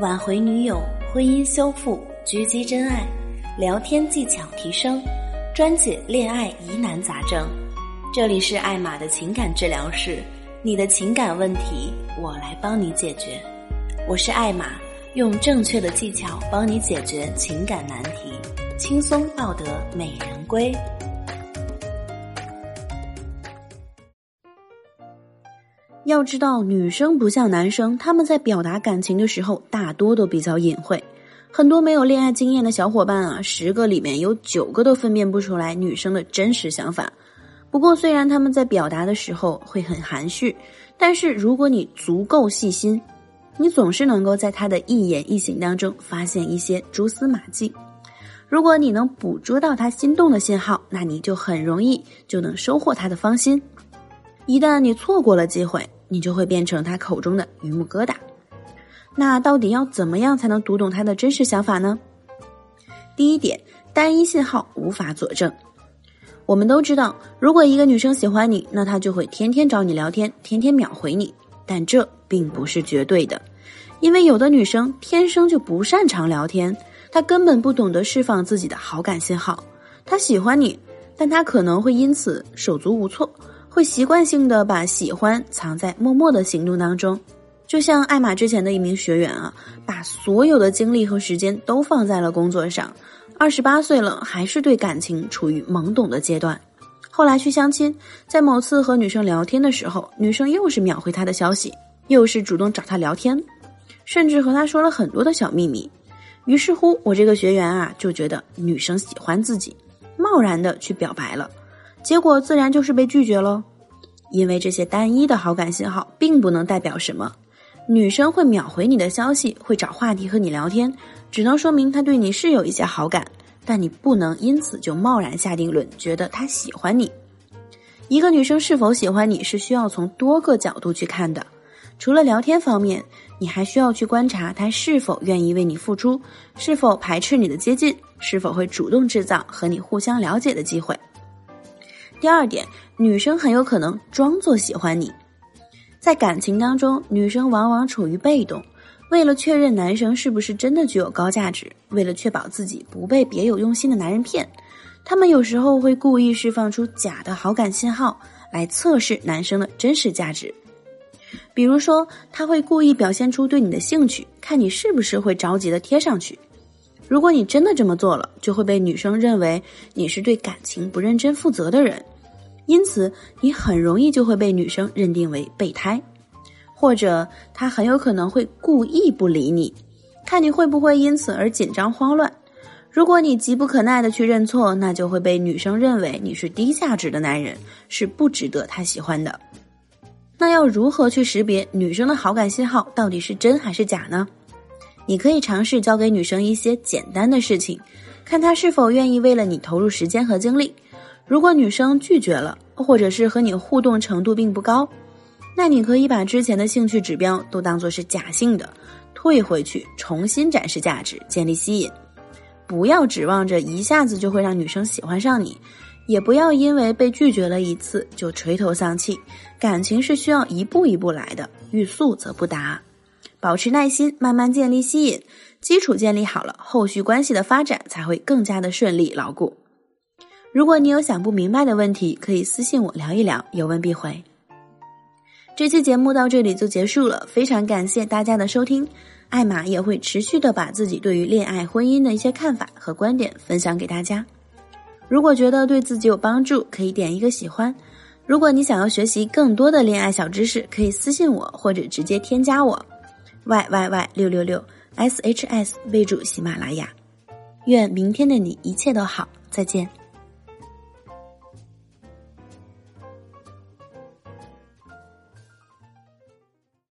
挽回女友、婚姻修复、狙击真爱、聊天技巧提升，专解恋爱疑难杂症。这里是艾玛的情感治疗室，你的情感问题我来帮你解决。我是艾玛，用正确的技巧帮你解决情感难题，轻松抱得美人归。要知道，女生不像男生，他们在表达感情的时候，大多都比较隐晦。很多没有恋爱经验的小伙伴啊，十个里面有九个都分辨不出来女生的真实想法。不过，虽然他们在表达的时候会很含蓄，但是如果你足够细心，你总是能够在他的一言一行当中发现一些蛛丝马迹。如果你能捕捉到他心动的信号，那你就很容易就能收获他的芳心。一旦你错过了机会，你就会变成他口中的榆木疙瘩。那到底要怎么样才能读懂他的真实想法呢？第一点，单一信号无法佐证。我们都知道，如果一个女生喜欢你，那她就会天天找你聊天，天天秒回你。但这并不是绝对的，因为有的女生天生就不擅长聊天，她根本不懂得释放自己的好感信号。她喜欢你，但她可能会因此手足无措。会习惯性的把喜欢藏在默默的行动当中，就像艾玛之前的一名学员啊，把所有的精力和时间都放在了工作上，二十八岁了还是对感情处于懵懂的阶段。后来去相亲，在某次和女生聊天的时候，女生又是秒回他的消息，又是主动找他聊天，甚至和他说了很多的小秘密。于是乎，我这个学员啊就觉得女生喜欢自己，贸然的去表白了。结果自然就是被拒绝喽，因为这些单一的好感信号并不能代表什么。女生会秒回你的消息，会找话题和你聊天，只能说明她对你是有一些好感，但你不能因此就贸然下定论，觉得她喜欢你。一个女生是否喜欢你是需要从多个角度去看的，除了聊天方面，你还需要去观察她是否愿意为你付出，是否排斥你的接近，是否会主动制造和你互相了解的机会。第二点，女生很有可能装作喜欢你，在感情当中，女生往往处于被动。为了确认男生是不是真的具有高价值，为了确保自己不被别有用心的男人骗，他们有时候会故意释放出假的好感信号，来测试男生的真实价值。比如说，他会故意表现出对你的兴趣，看你是不是会着急的贴上去。如果你真的这么做了，就会被女生认为你是对感情不认真负责的人，因此你很容易就会被女生认定为备胎，或者他很有可能会故意不理你，看你会不会因此而紧张慌乱。如果你急不可耐的去认错，那就会被女生认为你是低价值的男人，是不值得她喜欢的。那要如何去识别女生的好感信号到底是真还是假呢？你可以尝试教给女生一些简单的事情，看她是否愿意为了你投入时间和精力。如果女生拒绝了，或者是和你互动程度并不高，那你可以把之前的兴趣指标都当做是假性的，退回去重新展示价值，建立吸引。不要指望着一下子就会让女生喜欢上你，也不要因为被拒绝了一次就垂头丧气。感情是需要一步一步来的，欲速则不达。保持耐心，慢慢建立吸引基础，建立好了，后续关系的发展才会更加的顺利牢固。如果你有想不明白的问题，可以私信我聊一聊，有问必回。这期节目到这里就结束了，非常感谢大家的收听。艾玛也会持续的把自己对于恋爱、婚姻的一些看法和观点分享给大家。如果觉得对自己有帮助，可以点一个喜欢。如果你想要学习更多的恋爱小知识，可以私信我或者直接添加我。y y y 六六六 s h s 备注喜马拉雅，愿明天的你一切都好，再见。